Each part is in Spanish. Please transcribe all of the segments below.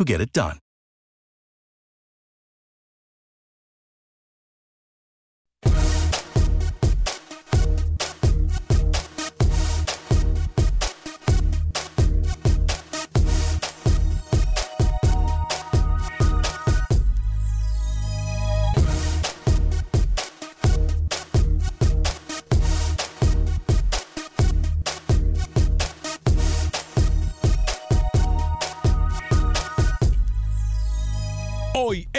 who get it done.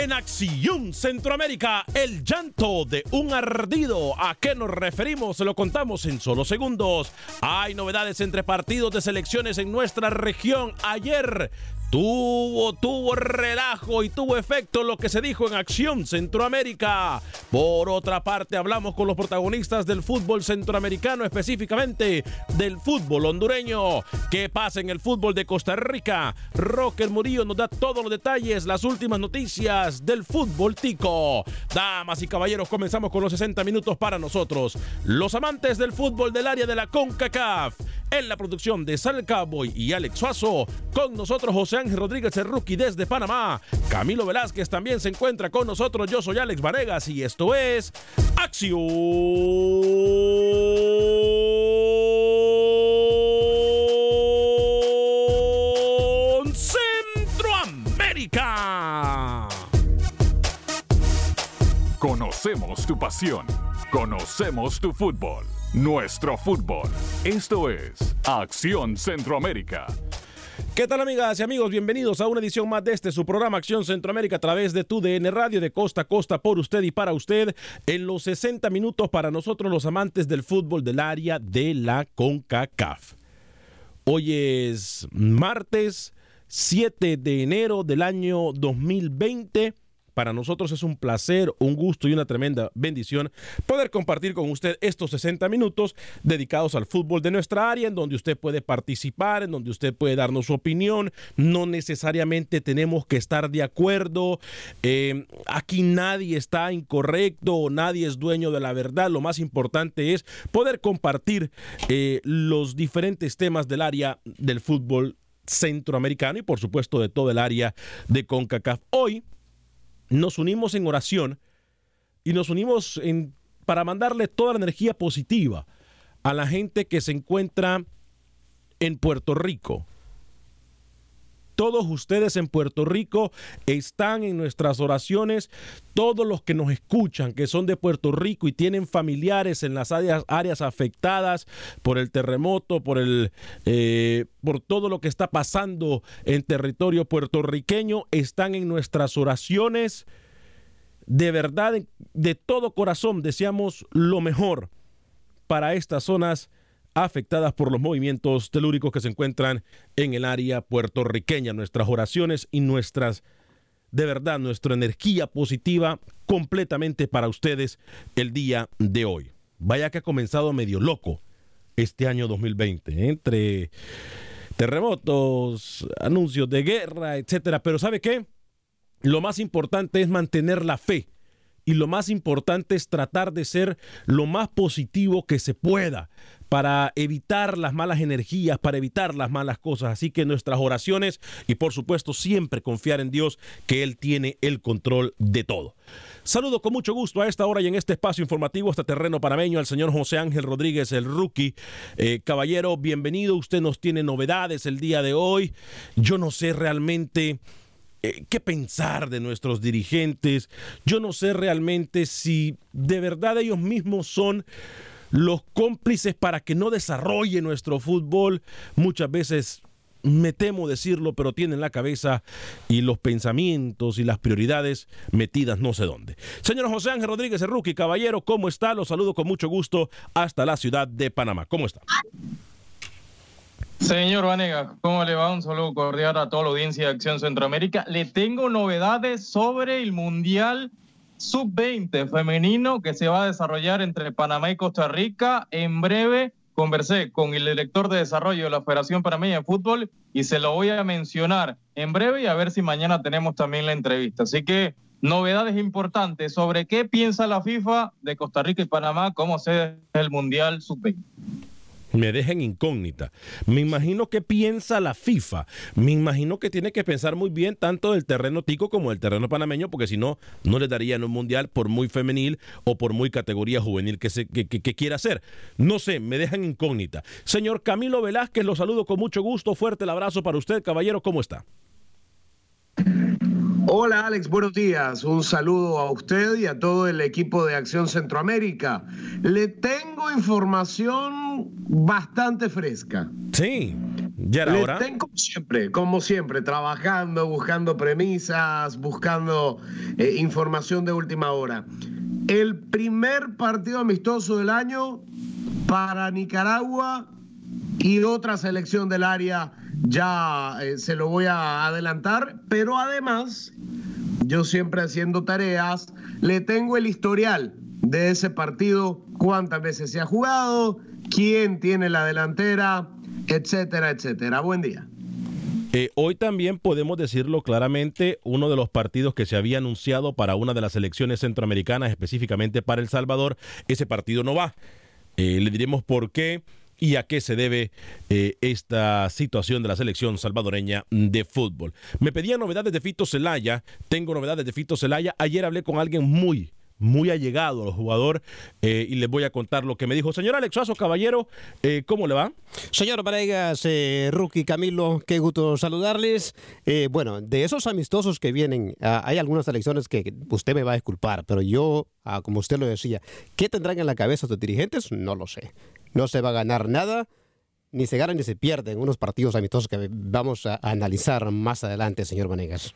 En Acción Centroamérica, el llanto de un ardido. ¿A qué nos referimos? Se lo contamos en solo segundos. Hay novedades entre partidos de selecciones en nuestra región. Ayer tuvo, tuvo relajo y tuvo efecto lo que se dijo en Acción Centroamérica. Por otra parte, hablamos con los protagonistas del fútbol centroamericano, específicamente del fútbol hondureño. ¿Qué pasa en el fútbol de Costa Rica? Rocker Murillo nos da todos los detalles, las últimas noticias del fútbol tico. Damas y caballeros, comenzamos con los 60 minutos para nosotros, los amantes del fútbol del área de la CONCACAF. En la producción de Sal Cowboy y Alex Suazo, con nosotros José Ángel Rodríguez el rookie desde Panamá. Camilo Velázquez también se encuentra con nosotros. Yo soy Alex Vanegas y esto es Acción Centroamérica. Conocemos tu pasión. Conocemos tu fútbol. Nuestro fútbol. Esto es Acción Centroamérica. ¿Qué tal amigas y amigos? Bienvenidos a una edición más de este su programa Acción Centroamérica a través de tu DN Radio de costa a costa por usted y para usted en los 60 minutos para nosotros los amantes del fútbol del área de la CONCACAF. Hoy es martes 7 de enero del año 2020. Para nosotros es un placer, un gusto y una tremenda bendición poder compartir con usted estos 60 minutos dedicados al fútbol de nuestra área, en donde usted puede participar, en donde usted puede darnos su opinión. No necesariamente tenemos que estar de acuerdo. Eh, aquí nadie está incorrecto, nadie es dueño de la verdad. Lo más importante es poder compartir eh, los diferentes temas del área del fútbol centroamericano y por supuesto de todo el área de CONCACAF. Hoy nos unimos en oración y nos unimos en, para mandarle toda la energía positiva a la gente que se encuentra en Puerto Rico. Todos ustedes en Puerto Rico están en nuestras oraciones. Todos los que nos escuchan, que son de Puerto Rico y tienen familiares en las áreas, afectadas por el terremoto, por, el, eh, por todo lo que está pasando en territorio puertorriqueño, están en nuestras oraciones. De verdad, de todo corazón, deseamos lo mejor para estas zonas afectadas por los movimientos telúricos que se encuentran en el área puertorriqueña. Nuestras oraciones y nuestras, de verdad, nuestra energía positiva completamente para ustedes el día de hoy. Vaya que ha comenzado medio loco este año 2020, ¿eh? entre terremotos, anuncios de guerra, etcétera. Pero ¿sabe qué? Lo más importante es mantener la fe y lo más importante es tratar de ser lo más positivo que se pueda para evitar las malas energías, para evitar las malas cosas. Así que nuestras oraciones y por supuesto siempre confiar en Dios que Él tiene el control de todo. Saludo con mucho gusto a esta hora y en este espacio informativo, este terreno panameño, al señor José Ángel Rodríguez, el rookie. Eh, caballero, bienvenido. Usted nos tiene novedades el día de hoy. Yo no sé realmente eh, qué pensar de nuestros dirigentes. Yo no sé realmente si de verdad ellos mismos son los cómplices para que no desarrolle nuestro fútbol. Muchas veces me temo decirlo, pero tienen la cabeza y los pensamientos y las prioridades metidas no sé dónde. Señor José Ángel Rodríguez, rookie, caballero, ¿cómo está? Lo saludo con mucho gusto hasta la ciudad de Panamá. ¿Cómo está? Señor Vanega, ¿cómo le va? Un saludo cordial a toda la audiencia de Acción Centroamérica. Le tengo novedades sobre el Mundial Sub-20 femenino que se va a desarrollar entre Panamá y Costa Rica. En breve conversé con el director de desarrollo de la Federación Panameña de Fútbol y se lo voy a mencionar en breve y a ver si mañana tenemos también la entrevista. Así que novedades importantes sobre qué piensa la FIFA de Costa Rica y Panamá, cómo se el Mundial Sub-20 me dejen incógnita. Me imagino que piensa la FIFA. Me imagino que tiene que pensar muy bien tanto del terreno tico como del terreno panameño, porque si no, no le darían un mundial por muy femenil o por muy categoría juvenil que, se, que, que quiera hacer. No sé, me dejan incógnita. Señor Camilo Velázquez, lo saludo con mucho gusto. Fuerte el abrazo para usted, caballero. ¿Cómo está? Hola Alex, buenos días. Un saludo a usted y a todo el equipo de Acción Centroamérica. Le tengo información bastante fresca. Sí, ya era Le hora. tengo siempre, como siempre, trabajando, buscando premisas, buscando eh, información de última hora. El primer partido amistoso del año para Nicaragua y otra selección del área ya eh, se lo voy a adelantar, pero además, yo siempre haciendo tareas, le tengo el historial de ese partido, cuántas veces se ha jugado, quién tiene la delantera, etcétera, etcétera. Buen día. Eh, hoy también podemos decirlo claramente, uno de los partidos que se había anunciado para una de las elecciones centroamericanas, específicamente para El Salvador, ese partido no va. Eh, le diremos por qué y a qué se debe eh, esta situación de la selección salvadoreña de fútbol. Me pedían novedades de Fito Celaya, tengo novedades de Fito Celaya. Ayer hablé con alguien muy, muy allegado al jugador eh, y les voy a contar lo que me dijo. Señor Alexazo Caballero, eh, ¿cómo le va? Señor Varegas, eh, Rookie Camilo, qué gusto saludarles. Eh, bueno, de esos amistosos que vienen, ah, hay algunas elecciones que usted me va a disculpar, pero yo, ah, como usted lo decía, ¿qué tendrán en la cabeza los dirigentes? No lo sé. No se va a ganar nada, ni se gana ni se pierde en unos partidos amistosos que vamos a analizar más adelante, señor Vanegas.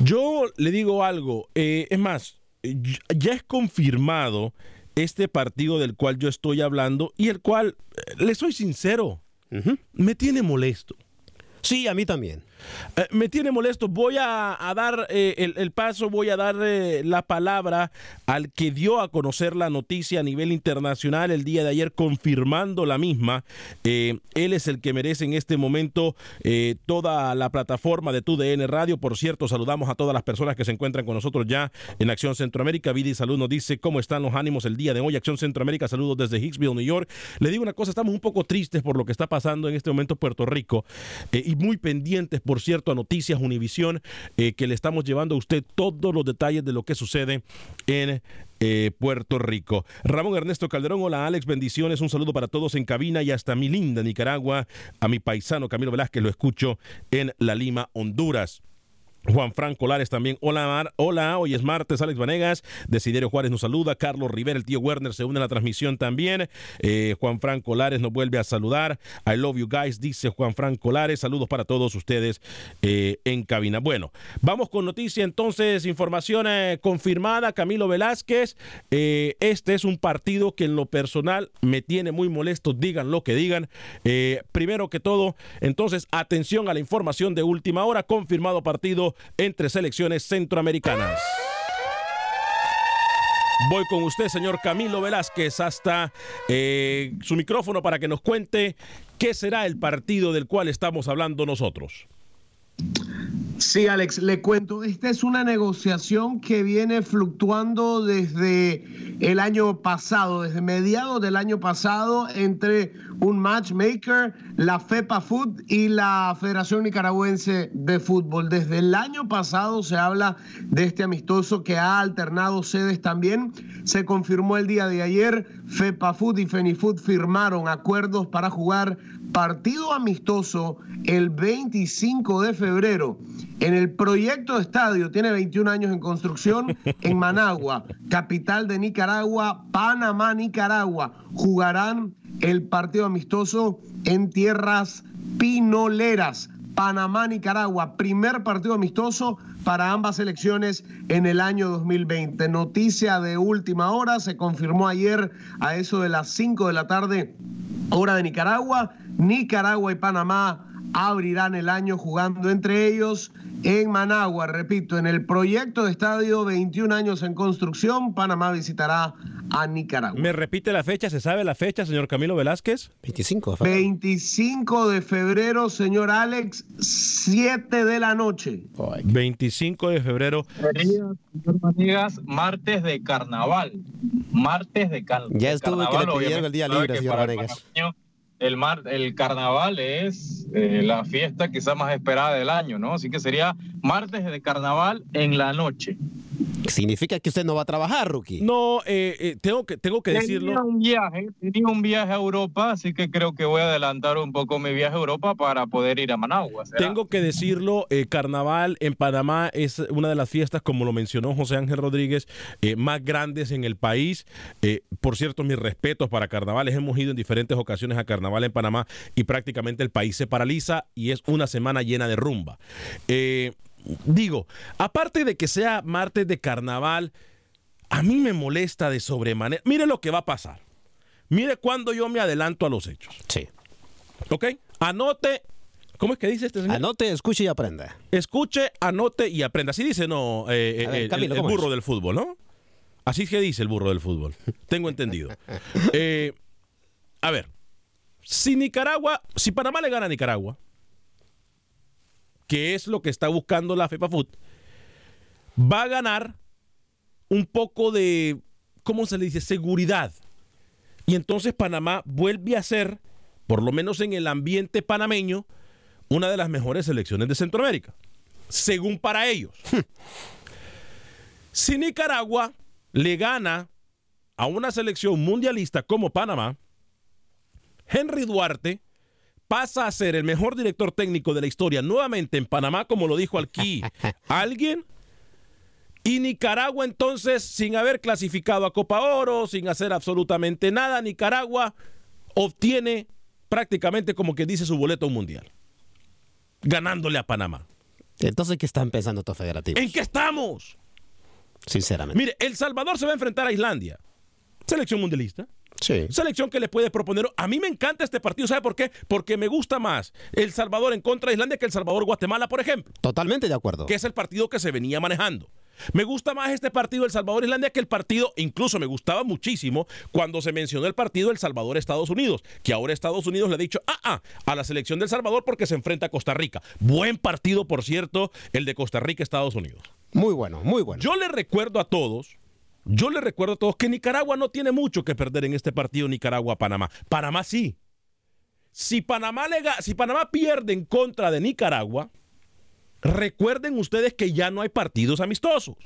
Yo le digo algo, eh, es más, ya es confirmado este partido del cual yo estoy hablando y el cual, eh, le soy sincero, me tiene molesto. Sí, a mí también. Eh, me tiene molesto. Voy a, dar eh, el, paso, voy a dar eh, la palabra al que dio a conocer la noticia a nivel internacional el día de ayer, confirmando la misma. Él es el que merece en este momento toda la plataforma de TUDN Radio. Por cierto, saludamos a todas las personas que se encuentran con nosotros ya en Acción Centroamérica. Vida y Salud nos dice cómo están los ánimos el día de hoy. Acción Centroamérica, saludos desde Hicksville, New York. Le digo una cosa, estamos un poco tristes por lo que está pasando en este momento en Puerto Rico y muy pendientes, por cierto, a Noticias Univisión, eh, que le estamos llevando a usted todos los detalles de lo que sucede en eh, Puerto Rico. Ramón Ernesto Calderón, hola Alex, bendiciones, un saludo para todos en cabina y hasta mi linda Nicaragua, a mi paisano Camilo Velázquez, lo escucho en La Lima, Honduras. Juan Franco Lares también. Hola. Hola, hoy es martes. Alex Vanegas, Desiderio Juárez nos saluda. Carlos Rivera, el tío Werner se une a la transmisión también. Eh, Juan Franco Lares nos vuelve a saludar. I love you guys, dice Juan Franco Lares. Saludos para todos ustedes eh, en cabina. Bueno, vamos con noticia entonces, información eh, confirmada. Camilo Velázquez, este es un partido que en lo personal me tiene muy molesto, digan lo que digan. Primero que todo, entonces, atención a la información de última hora, confirmado partido entre selecciones centroamericanas. Voy con usted, señor Camilo Velázquez, hasta eh, su micrófono para que nos cuente qué será el partido del cual estamos hablando nosotros. Sí, Alex, le cuento, esta es una negociación que viene fluctuando desde el año pasado, desde mediados del año pasado, entre un matchmaker, la FEPA Food y la Federación Nicaragüense de Fútbol. Desde el año pasado se habla de este amistoso que ha alternado sedes también. Se confirmó el día de ayer, FEPA Food y FENIFUT firmaron acuerdos para jugar partido amistoso el 25 de febrero en el proyecto de estadio, tiene 21 años en construcción, en Managua, capital de Nicaragua, Panamá, Nicaragua. Jugarán el partido amistoso en tierras pinoleras. Panamá, Nicaragua, primer partido amistoso para ambas elecciones en el año 2020. Noticia de última hora, se confirmó ayer a eso de las 5 de la tarde, hora de Nicaragua. Nicaragua y Panamá abrirán el año jugando entre ellos en Managua. Repito, en el proyecto de estadio 21 años en construcción, Panamá visitará a Nicaragua. ¿Me repite la fecha? ¿Se sabe la fecha, señor Camilo Velázquez? 25 de febrero. 25 de febrero, señor Alex, 7 de la noche. 25 de febrero. Amigas, martes de carnaval. Martes de, cal ya estuvo carnaval. que le pidieron el día libre, señor Vanegas el, mar, el carnaval es eh, la fiesta quizá más esperada del año, ¿no? Así que sería martes de carnaval en la noche. ¿Significa que usted no va a trabajar, Rookie? No, eh, eh, tengo que, tengo que decirlo. Tenía un viaje, tenía un viaje a Europa, así que creo que voy a adelantar un poco mi viaje a Europa para poder ir a Managua. Tengo que decirlo, Carnaval en Panamá es una de las fiestas, como lo mencionó José Ángel Rodríguez, más grandes en el país. por cierto, mis respetos para Carnavales. Hemos ido en diferentes ocasiones a Carnaval en Panamá y prácticamente el país se paraliza y es una semana llena de rumba. Eh, digo, aparte de que sea martes de carnaval, a mí me molesta de sobremanera. Mire lo que va a pasar. Mire cuando yo me adelanto a los hechos. Sí. ¿Ok? Anote. ¿Cómo es que dice este señor? Anote, escuche y aprenda. Escuche, anote y aprenda. Así dice, no, eh, eh, el, burro del fútbol, ¿no? Así es que dice el burro del fútbol. Tengo entendido. a ver, si Nicaragua, si Panamá le gana a Nicaragua, que es lo que está buscando la FEPA Food, va a ganar un poco de, ¿cómo se le dice? Seguridad. Y entonces Panamá vuelve a ser, por lo menos en el ambiente panameño, una de las mejores selecciones de Centroamérica, según para ellos. si Nicaragua le gana a una selección mundialista como Panamá, Henry Duarte pasa a ser el mejor director técnico de la historia nuevamente en Panamá, como lo dijo aquí alguien. Y Nicaragua entonces, sin haber clasificado a Copa Oro, sin hacer absolutamente nada, Nicaragua obtiene prácticamente como que dice su boleto mundial, ganándole a Panamá. Entonces, ¿qué están pensando estos federativos? ¿En qué estamos? Sinceramente. Mire, El Salvador se va a enfrentar a Islandia, selección mundialista. Sí. Selección que le puede proponer. A mí me encanta este partido, ¿sabe por qué? Porque me gusta más El Salvador en contra de Islandia que El Salvador-Guatemala, por ejemplo. Totalmente de acuerdo. Que es el partido que se venía manejando. Me gusta más este partido El Salvador-Islandia que el partido, incluso me gustaba muchísimo cuando se mencionó el partido El Salvador-Estados Unidos, que ahora Estados Unidos le ha dicho, ah, ah, a la selección del Salvador porque se enfrenta a Costa Rica. Buen partido, por cierto, el de Costa Rica-Estados Unidos. Muy bueno, muy bueno. Yo le recuerdo a todos yo les recuerdo a todos que Nicaragua no tiene mucho que perder en este partido Nicaragua-Panamá. Panamá sí. Si Panamá, si Panamá pierde en contra de Nicaragua, recuerden ustedes que ya no hay partidos amistosos.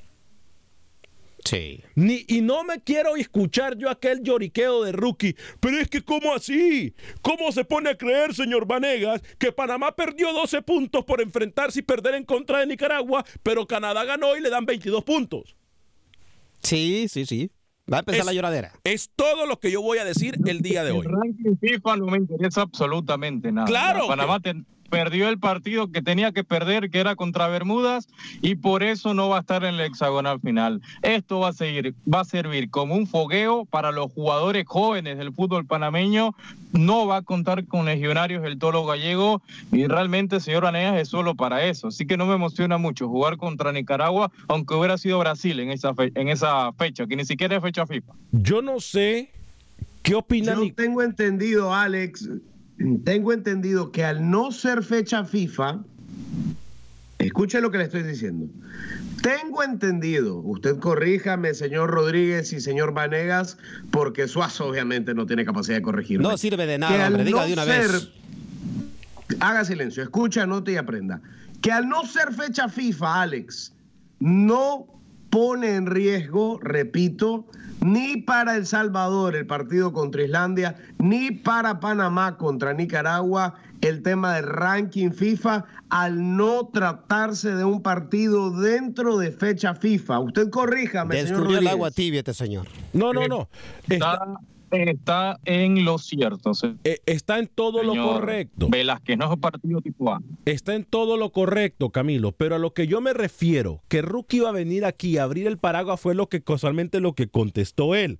Sí. Ni, y no me quiero escuchar yo aquel lloriqueo de rookie. Pero es que, ¿cómo así? ¿Cómo se pone a creer, señor Vanegas, que Panamá perdió 12 puntos por enfrentarse y perder en contra de Nicaragua, pero Canadá ganó y le dan 22 puntos? Sí, sí, sí. Va a empezar la lloradera. Es todo lo que yo voy a decir el día de hoy. El ranking FIFA no me interesa absolutamente nada. Claro. Panamá perdió el partido que tenía que perder, que era contra Bermudas, y por eso no va a estar en el hexagonal final. Esto va a seguir, va a servir como un fogueo para los jugadores jóvenes del fútbol panameño. No va a contar con legionarios del toro gallego, y realmente, señor Aneas, es solo para eso. Así que no me emociona mucho jugar contra Nicaragua, aunque hubiera sido Brasil en esa, en esa fecha, que ni siquiera es fecha FIFA. Yo no sé qué opinan. Yo tengo entendido, Alex, tengo entendido que al no ser fecha FIFA, Escuche lo que le estoy diciendo. Tengo entendido, usted corríjame, señor Rodríguez y señor Vanegas, porque Suazo obviamente no tiene capacidad de corregirme. No sirve de nada, hombre, diga no de una ser- vez. Haga silencio, escucha, anote y aprenda. Que al no ser fecha FIFA, Alex, no pone en riesgo, repito, ni para El Salvador el partido contra Islandia, ni para Panamá contra Nicaragua el tema del ranking FIFA al no tratarse de un partido dentro de fecha FIFA. Usted corríjame, señor Descubrió el agua tibia este señor. No, no, no. Está, Está, en lo cierto, eh, está en todo lo correcto. Velázquez, no es un partido tipo A. Está en todo lo correcto, Camilo, pero a lo que yo me refiero, que Rookie iba a venir aquí a abrir el paraguas fue lo que casualmente lo que contestó él,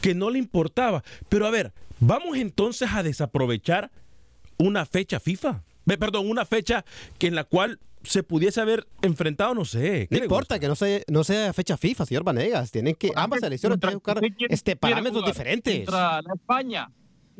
que no le importaba. Pero a ver, vamos entonces a desaprovechar una fecha FIFA. Perdón, una fecha que en la cual se pudiese haber enfrentado, no sé. ¿qué No importa gusta? que no sea, no sea fecha FIFA, señor Vanegas. Tienen que, ambas elecciones Contra- tienen que buscar ¿usted quiere- este, parámetros diferentes. Contra la España.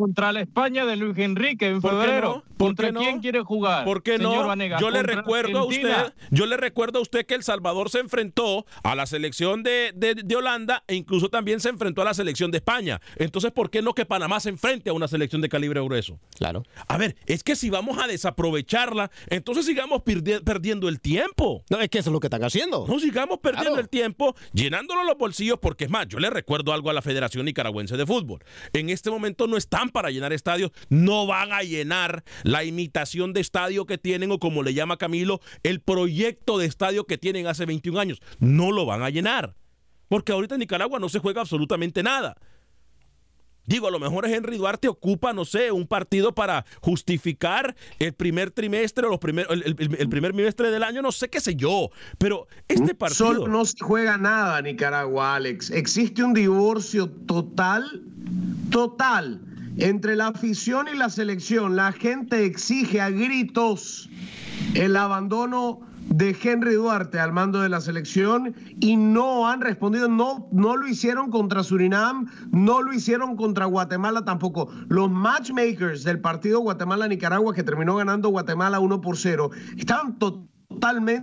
Contra la España de Luis Enrique en ¿Por qué febrero. no? ¿Por ¿Contra qué no? quién quiere jugar? ¿Por qué señor no? Vanegas? yo le recuerdo a usted, yo le recuerdo a usted que El Salvador se enfrentó a la selección de, de- de Holanda e incluso también se enfrentó a la selección de España. Entonces, ¿por qué no que Panamá se enfrente a una selección de calibre grueso? Claro. A ver, es que si vamos a desaprovecharla, entonces sigamos perdi- perdiendo el tiempo. No, es que eso es lo que están haciendo. No sigamos perdiendo Claro. el tiempo llenándonos los bolsillos, porque es más, yo le recuerdo algo a la Federación Nicaragüense de Fútbol. En este momento no están para llenar estadios, no van a llenar la imitación de estadio que tienen, o como le llama Camilo, el proyecto de estadio que tienen hace 21 años. No lo van a llenar. Porque ahorita en Nicaragua no se juega absolutamente nada. Digo, a lo mejor Henry Duarte ocupa, no sé, un partido para justificar el primer trimestre o los primer, el, el- el primer bimestre del año, no sé qué sé yo. Pero este partido. Solo no se juega nada Nicaragua, Alex. Existe un divorcio total, total, entre la afición y la selección. La gente exige a gritos el abandono de Henry Duarte al mando de la selección y no han respondido, no, no lo hicieron contra Surinam, no lo hicieron contra Guatemala tampoco. Los matchmakers del partido Guatemala-Nicaragua que terminó ganando Guatemala 1 por 0 estaban totalmente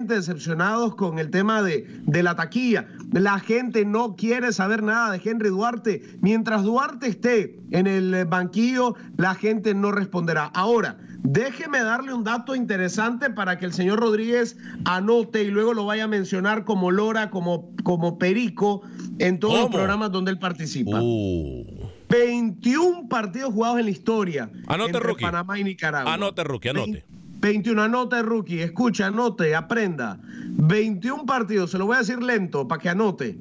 decepcionados con el tema de, de la taquilla. La gente no quiere saber nada de Henry Duarte. Mientras Duarte esté en el banquillo, la gente no responderá. Ahora, déjeme darle un dato interesante para que el señor Rodríguez anote y luego lo vaya a mencionar como Lora, como, como Perico, en todos los programas donde él participa. Uh. 21 partidos jugados en la historia Anote, entre. Panamá y Nicaragua. Anote, Rookie, anote. 21, anote, Rookie. Escucha, anote, aprenda. 21 partidos, se lo voy a decir lento para que anote.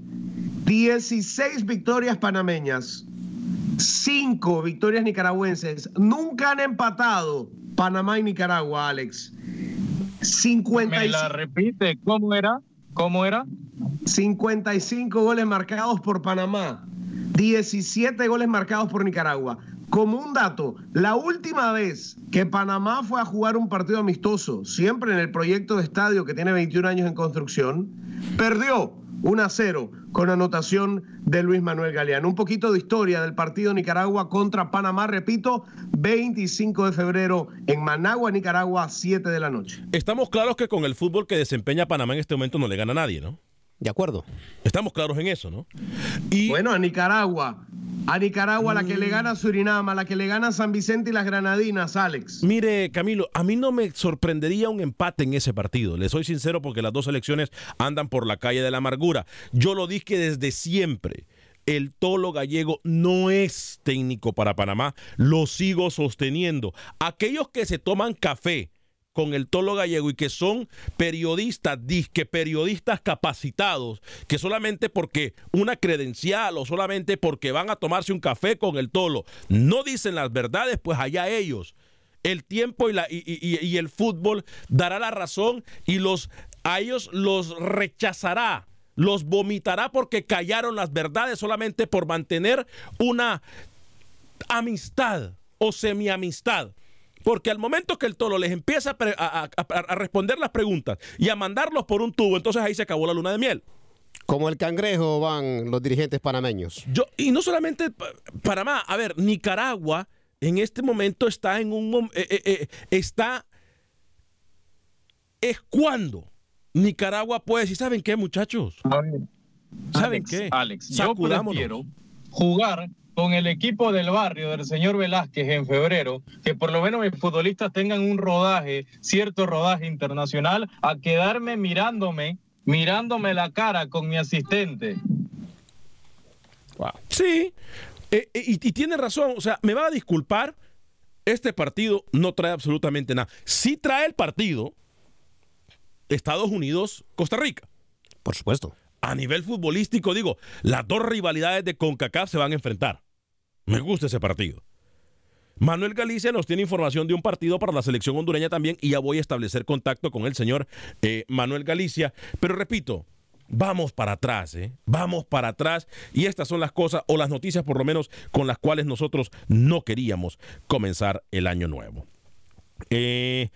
16 victorias panameñas, 5 victorias nicaragüenses. Nunca han empatado Panamá y Nicaragua, Alex. Me 55, la repite, ¿cómo era? ¿Cómo era? 55 goles marcados por Panamá, 17 goles marcados por Nicaragua. Como un dato, la última vez que Panamá fue a jugar un partido amistoso, siempre en el proyecto de estadio que tiene 21 años en construcción, perdió 1 a 0 con anotación de Luis Manuel Galeano. Un poquito de historia del partido Nicaragua contra Panamá, repito, 25 de febrero en Managua, Nicaragua, 7 de la noche. Estamos claros que con el fútbol que desempeña Panamá en este momento no le gana a nadie, ¿no? De acuerdo. Estamos claros en eso, ¿no? Y Bueno, a Nicaragua. A Nicaragua, la que le gana a Surinam, a la que le gana a San Vicente y las Granadinas, Alex. Mire, Camilo, a mí no me sorprendería un empate en ese partido. Le soy sincero porque las dos selecciones andan por la calle de la amargura. Yo lo dije desde siempre. El Tolo Gallego no es técnico para Panamá. Lo sigo sosteniendo. Aquellos que se toman café con el Tolo Gallego y que son periodistas, disque periodistas capacitados, que solamente porque una credencial o solamente porque van a tomarse un café con el Tolo no dicen las verdades, pues allá ellos. El tiempo y, la, y, el fútbol dará la razón y los, a ellos los rechazará, los vomitará porque callaron las verdades solamente por mantener una amistad o semiamistad. Porque al momento que el tolo les empieza a, pre- a- a- a- a responder las preguntas y a mandarlos por un tubo, entonces ahí se acabó la luna de miel. Como el cangrejo van los dirigentes panameños. Yo, y no solamente Pa- Panamá, a ver, Nicaragua en este momento está en un eh, eh, eh, está es cuando Nicaragua puede decir, ¿saben qué, muchachos? ¿Saben Alex, qué? Alex, yo prefiero jugar con el equipo del barrio del señor Velázquez en febrero, que por lo menos mis futbolistas tengan un rodaje, cierto rodaje internacional, a quedarme mirándome, mirándome la cara con mi asistente. Sí, eh, eh, y, y tiene razón, o sea, me va a disculpar, este partido no trae absolutamente nada. Sí trae el partido Estados Unidos-Costa Rica. Por supuesto. A nivel futbolístico, digo, las dos rivalidades de CONCACAF se van a enfrentar. Me gusta ese partido. Manuel Galicia nos tiene información de un partido para la selección hondureña también y ya voy a establecer contacto con el señor eh, Manuel Galicia. Pero repito, vamos para atrás, ¿eh? Vamos para atrás y estas son las cosas o las noticias por lo menos con las cuales nosotros no queríamos comenzar el año nuevo. Eh,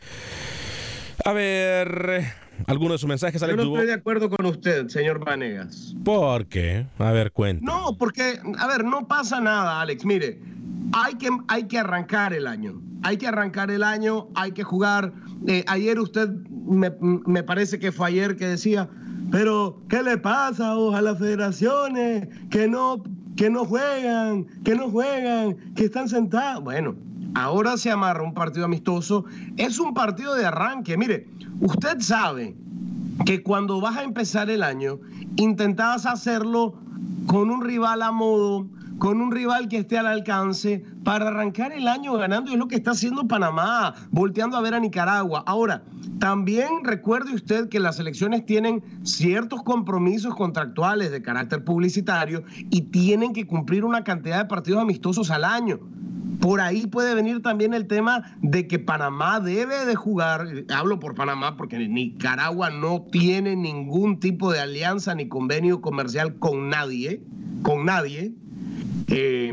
a ver, algunos de sus mensajes, Yo Alex no Dubo? estoy de acuerdo con usted, señor Vanegas. ¿Por qué? A ver, cuenta. No, porque, a ver, no pasa nada, Alex. Mire, hay que, hay que arrancar el año. Hay que arrancar el año, hay que jugar. Eh, ayer usted, me, me parece que fue ayer que decía, pero ¿qué le pasa a las federaciones que no, que no juegan, que no juegan, que están sentados? Bueno, ahora se amarra un partido amistoso. Es un partido de arranque. Mire, usted sabe que cuando vas a empezar el año, intentabas hacerlo con un rival a modo, con un rival que esté al alcance, para arrancar el año ganando, es lo que está haciendo Panamá, volteando a ver a Nicaragua. Ahora, también recuerde usted que las elecciones tienen ciertos compromisos contractuales de carácter publicitario y tienen que cumplir una cantidad de partidos amistosos al año. Por ahí puede venir también el tema de que Panamá debe de jugar, hablo por Panamá porque Nicaragua no tiene ningún tipo de alianza ni convenio comercial con nadie, con nadie. Eh,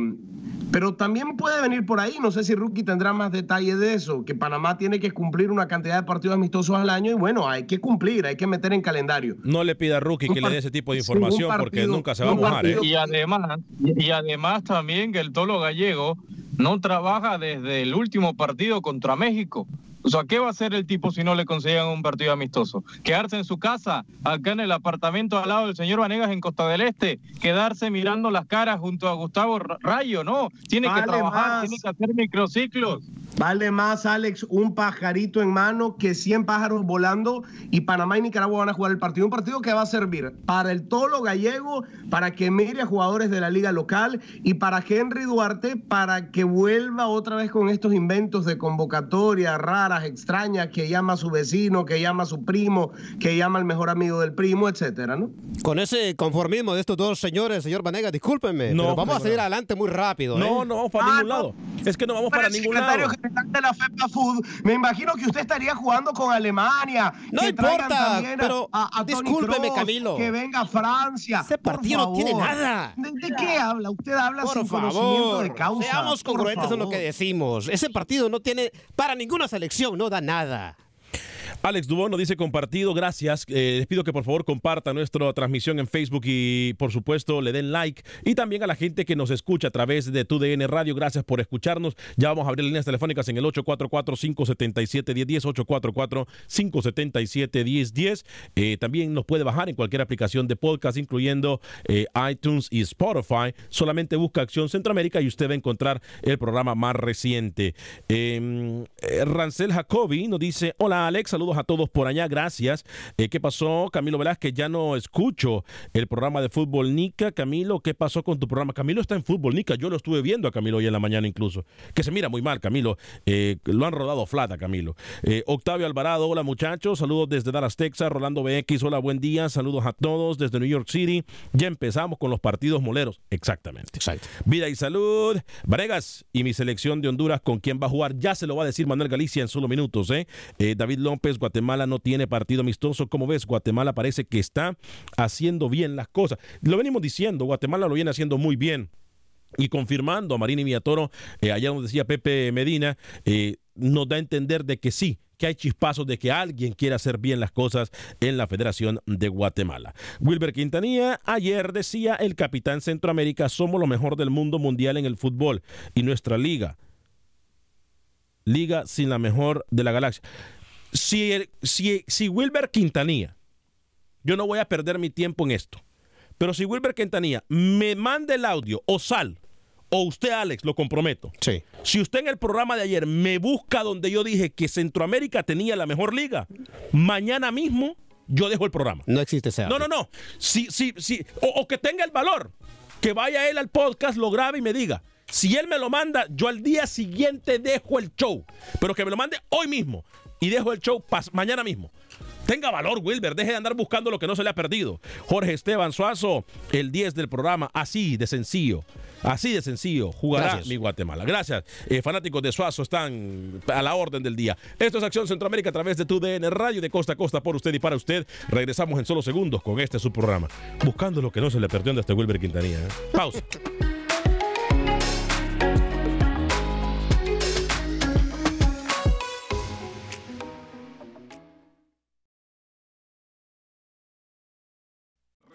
pero también puede venir por ahí, no sé si Rookie tendrá más detalles de eso, que Panamá tiene que cumplir una cantidad de partidos amistosos al año y bueno, hay que cumplir, hay que meter en calendario. No le pida a Rookie que le dé ese tipo de información porque nunca se va a mojar. ¿eh? Y además, y además también que el Tolo Gallego no trabaja desde el último partido contra México. O sea, ¿qué va a hacer el tipo si no le consigan un partido amistoso? ¿Quedarse en su casa, acá en el apartamento al lado del señor Vanegas en Costa del Este? ¿Quedarse mirando las caras junto a Gustavo Rayo? No, tiene Vale que trabajar, más. tiene que hacer microciclos. Vale más, Alex, un pajarito en mano que 100 pájaros volando y Panamá y Nicaragua van a jugar el partido. Un partido que va a servir para el Tolo Gallego, para que mire a jugadores de la liga local y para Henry Duarte para que vuelva otra vez con estos inventos de convocatoria extrañas, que llama a su vecino, que llama a su primo, que llama al mejor amigo del primo, etcétera, ¿no? Con ese conformismo de estos dos señores, señor Vanegas, discúlpenme, No, pero vamos a no, seguir no. adelante muy rápido. No, ¿eh? no vamos para Ah, ningún no. lado. Es que no vamos Pero para el ningún secretario lado. general de la FEPA Food, me imagino que usted estaría jugando con Alemania. No que importa, pero a, discúlpeme, Kroos, Camilo. Que venga Francia. Ese por partido no tiene nada. ¿De, de qué habla? Usted habla Por sin conocimiento favor, de causa. seamos congruentes en lo que decimos. Ese partido no tiene para ninguna selección, no da nada. Alex Dubón nos dice compartido, gracias. Eh, les pido que por favor compartan nuestra transmisión en Facebook y por supuesto le den like. Y también a la gente que nos escucha a través de TUDN Radio, gracias por escucharnos. Ya vamos a abrir líneas telefónicas en el 844-577-1010, 844-577-1010. Eh, también nos puede bajar en cualquier aplicación de podcast, incluyendo eh, iTunes y Spotify. Solamente busca Acción Centroamérica y usted va a encontrar el programa más reciente. Eh, Rancel Jacobi nos dice, hola Alex, saludos a todos por allá, gracias. Eh, ¿Qué pasó, Camilo Velázquez? Ya no escucho el programa de Fútbol Nica. Camilo, ¿qué pasó con tu programa? Camilo está en Fútbol Nica, yo lo estuve viendo a Camilo hoy en la mañana incluso, que se mira muy mal, Camilo. Eh, lo han rodado flata, Camilo. Eh, Octavio Alvarado, hola muchachos, saludos desde Dallas, Texas. Rolando BX, hola, buen día, saludos a todos desde New York City. Ya empezamos con los partidos moleros, exactamente. Exacto. Vida y salud. Varegas y mi selección de Honduras, ¿con quién va a jugar? Ya se lo va a decir Manuel Galicia en solo minutos. ¿eh? Eh, David López, Guatemala no tiene partido amistoso. Como ves, Guatemala parece que está haciendo bien las cosas. Lo venimos diciendo, Guatemala lo viene haciendo muy bien. Y confirmando a Marín y Villatoro, eh, allá donde decía Pepe Medina, eh, nos da a entender de que sí, que hay chispazos de que alguien quiere hacer bien las cosas en la Federación de Guatemala. Wilber Quintanilla, ayer decía el capitán Centroamérica, somos lo mejor del mundo mundial en el fútbol y nuestra liga, liga sin la mejor de la galaxia. Si, el- si, si Wilber Quintanilla yo no voy a perder mi tiempo en esto. Pero si Wilber Quintanilla me manda el audio o sal, o usted, Alex, lo comprometo. Sí. Si usted en el programa de ayer me busca donde yo dije que Centroamérica tenía la mejor liga, mañana mismo yo dejo el programa. No existe ese No, no, no. Si, si, si, o, o que tenga el valor, que vaya él al podcast, lo grabe y me diga. Si él me lo manda, yo al día siguiente dejo el show. Pero que me lo mande hoy mismo y dejo el show mañana mismo. Tenga valor, Wilber. Deje de andar buscando lo que no se le ha perdido. Jorge Esteban Suazo, el 10 del programa. Así de sencillo. Así de sencillo. Jugará Gracias. mi Guatemala. Gracias. Eh, fanáticos de Suazo están a la orden del día. Esto es Acción Centroamérica a través de tu DN Radio de costa a costa por usted y para usted. Regresamos en solo segundos con este su programa. Buscando lo que no se le perdió de este Wilber Quintanilla. ¿eh? Pausa.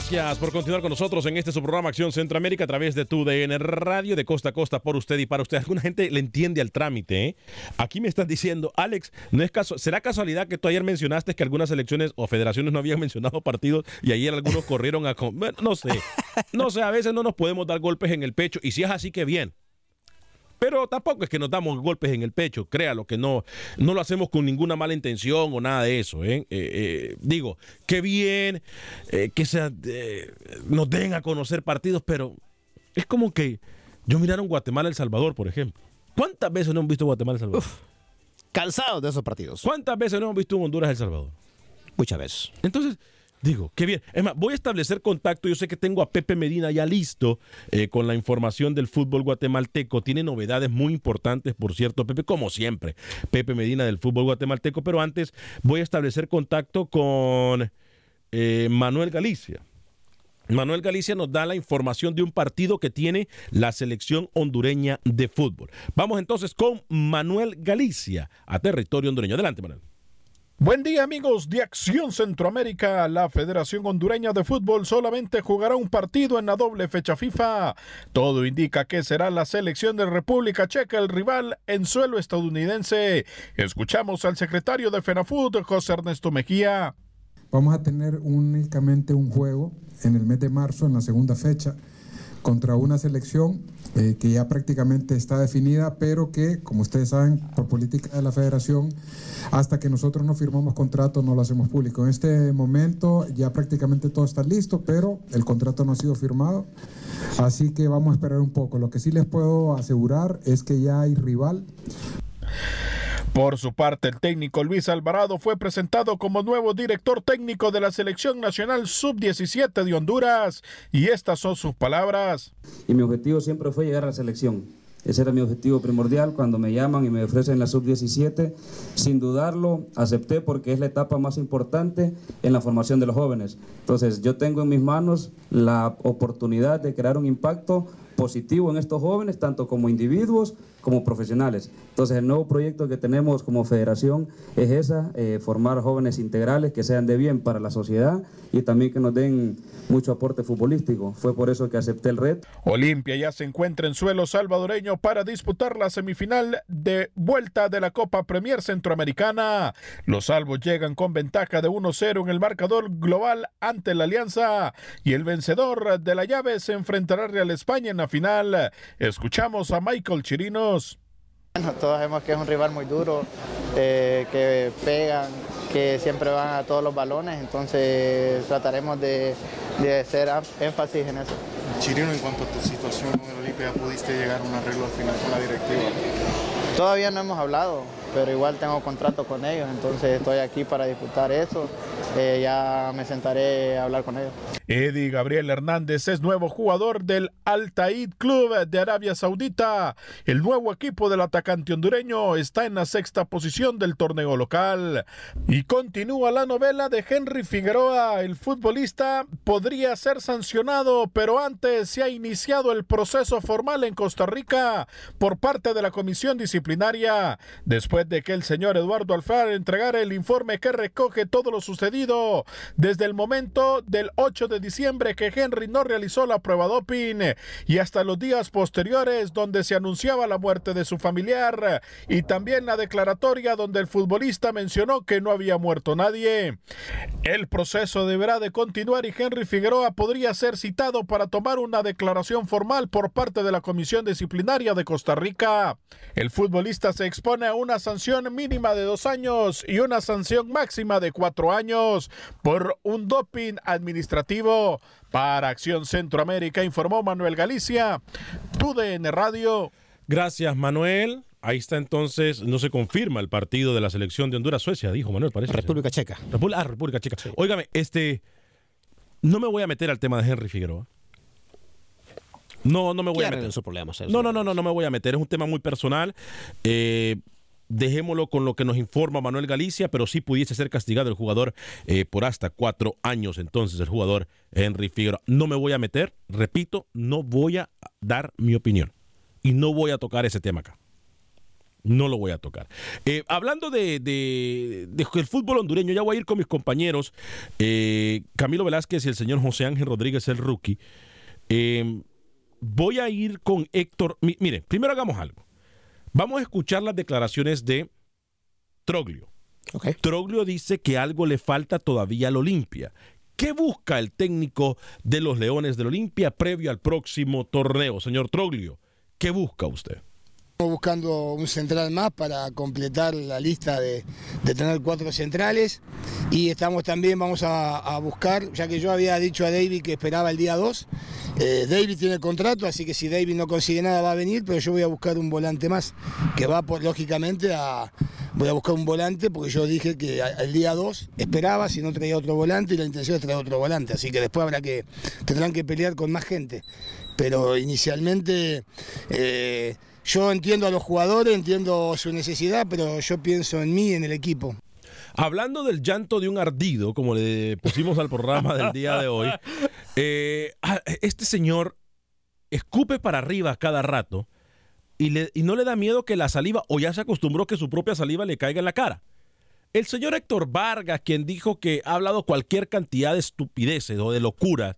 Gracias por continuar con nosotros en este su programa Acción Centroamérica a través de tu DN Radio de costa a costa por usted y para usted. Alguna gente le entiende al trámite. ¿eh? Aquí me están diciendo, Alex, no es caso, ¿será casualidad que tú ayer mencionaste que algunas elecciones o federaciones no habían mencionado partidos y ayer algunos corrieron a... Bueno, no sé, no sé, a veces no nos podemos dar golpes en el pecho y si es así que bien. Pero tampoco es que nos damos golpes en el pecho, créalo que no, no lo hacemos con ninguna mala intención o nada de eso. ¿eh? Eh, eh, digo, qué bien eh, que sea, eh, nos den a conocer partidos, pero es como que yo miraron Guatemala-El Salvador, por ejemplo. ¿Cuántas veces no hemos visto Guatemala-El Salvador? Cansados de esos partidos. ¿Cuántas veces no hemos visto Honduras-El Salvador? Muchas veces. Entonces, digo, qué bien. Es más, voy a establecer contacto. Yo sé que tengo a Pepe Medina ya listo eh, con la información del fútbol guatemalteco. Tiene novedades muy importantes, por cierto, Pepe, como siempre. Pepe Medina del fútbol guatemalteco. Pero antes voy a establecer contacto con eh, Manuel Galicia. Manuel Galicia nos da la información de un partido que tiene la selección hondureña de fútbol. Vamos entonces con Manuel Galicia a territorio hondureño. Adelante, Manuel. Buen día amigos de Acción Centroamérica. La Federación Hondureña de Fútbol solamente jugará un partido en la doble fecha FIFA. Todo indica que será la selección de República Checa el rival en suelo estadounidense. Escuchamos al secretario de FENAFUT, José Ernesto Mejía. Vamos a tener únicamente un juego en el mes de marzo, en la segunda fecha, contra una selección eh, que ya prácticamente está definida, pero que, como ustedes saben, por política de la federación, hasta que nosotros no firmamos contrato no lo hacemos público. En este momento ya prácticamente todo está listo, pero el contrato no ha sido firmado, así que vamos a esperar un poco. Lo que sí les puedo asegurar es que ya hay rival. Por su parte, el técnico Luis Alvarado fue presentado como nuevo director técnico de la Selección Nacional Sub-17 de Honduras. Y estas son sus palabras. y mi objetivo siempre fue llegar a la selección. Ese era mi objetivo primordial cuando me llaman y me ofrecen la sub-17. Sin dudarlo, acepté porque es la etapa más importante en la formación de los jóvenes. Entonces, yo tengo en mis manos la oportunidad de crear un impacto positivo en estos jóvenes, tanto como individuos como profesionales. Entonces, el nuevo proyecto que tenemos como federación es esa, eh, formar jóvenes integrales que sean de bien para la sociedad y también que nos den mucho aporte futbolístico. Fue por eso que acepté el reto. Olimpia ya se encuentra en suelo salvadoreño para disputar la semifinal de vuelta de la Copa Premier Centroamericana. Los salvos llegan con ventaja de 1-0 en el marcador global ante la Alianza y el vencedor de la llave se enfrentará a Real España en la final. Escuchamos a Michael Chirinos. Bueno, todos sabemos que es un rival muy duro, eh, que pegan, que siempre van a todos los balones, entonces trataremos de, de hacer énfasis en eso. Chirino, en cuanto a tu situación con el Olimpia, ¿ya pudiste llegar a un arreglo al final con la directiva? Todavía no hemos hablado, pero igual tengo contrato con ellos, entonces estoy aquí para disputar eso. Eh, ya me sentaré a hablar con ellos. Eddie Gabriel Hernández es nuevo jugador del Al Taid Club de Arabia Saudita. El nuevo equipo del atacante hondureño está en la sexta posición del torneo local. Y continúa la novela de Henry Figueroa. El futbolista podría ser sancionado, pero antes se ha iniciado el proceso formal en Costa Rica por parte de la comisión disciplinaria, después de que el señor Eduardo Alfaro entregara el informe que recoge todo lo sucedido desde el momento del 8 de diciembre que Henry no realizó la prueba doping y hasta los días posteriores donde se anunciaba la muerte de su familiar y también la declaratoria donde el futbolista mencionó que no había muerto nadie. El proceso deberá de continuar y Henry Figueroa podría ser citado para tomar una declaración formal por parte de la Comisión Disciplinaria de Costa Rica. El futbolista se expone a una mínima de dos años y una sanción máxima de cuatro años por un doping administrativo. Para Acción Centroamérica informó Manuel Galicia, TUDN Radio. Gracias, Manuel. Ahí está entonces, no se confirma el partido de la selección de Honduras-Suecia, dijo Manuel, parece. República Checa. Repu- ah, República Checa. Óigame, este. No me voy a meter al tema de Henry Figueroa. No, no me voy a meter. sus problemas. No, no, no, no, no me voy a meter. Es un tema muy personal. Eh, dejémoslo con lo que nos informa Manuel Galicia, pero sí pudiese ser castigado el jugador eh, por hasta cuatro años. Entonces, el jugador Henry Figueroa. No me voy a meter, repito, no voy a dar mi opinión. Y no voy a tocar ese tema acá. No lo voy a tocar. Eh, hablando de, de- el fútbol hondureño, ya voy a ir con mis compañeros eh, Camilo Velázquez y el señor José Ángel Rodríguez, el rookie. Voy a ir con Héctor. Mi- mire, primero hagamos algo. Vamos a escuchar las declaraciones de Troglio. Troglio dice que algo le falta todavía al Olimpia. ¿Qué busca el técnico de los Leones del Olimpia previo al próximo torneo? Señor Troglio, ¿qué busca usted? Estamos buscando un central más para completar la lista de, tener cuatro centrales y estamos también, vamos a, buscar, ya que yo había dicho a David que esperaba el día 2, eh, David tiene contrato, así que si David no consigue nada va a venir, pero yo voy a buscar un volante más, que va por, lógicamente a... Voy a buscar un volante porque yo dije que el día 2 esperaba si no traía otro volante y la intención es traer otro volante, así que después habrá que, tendrán que pelear con más gente. Pero inicialmente eh, yo entiendo a los jugadores, entiendo su necesidad, pero yo pienso en mí, en el equipo. Hablando del llanto de un ardido, como le pusimos al programa del día de hoy, eh, ah, este señor escupe para arriba cada rato y, le- y no le da miedo que la saliva, o ya se acostumbró que su propia saliva le caiga en la cara. El señor Héctor Vargas, quien dijo que ha hablado cualquier cantidad de estupideces o de locura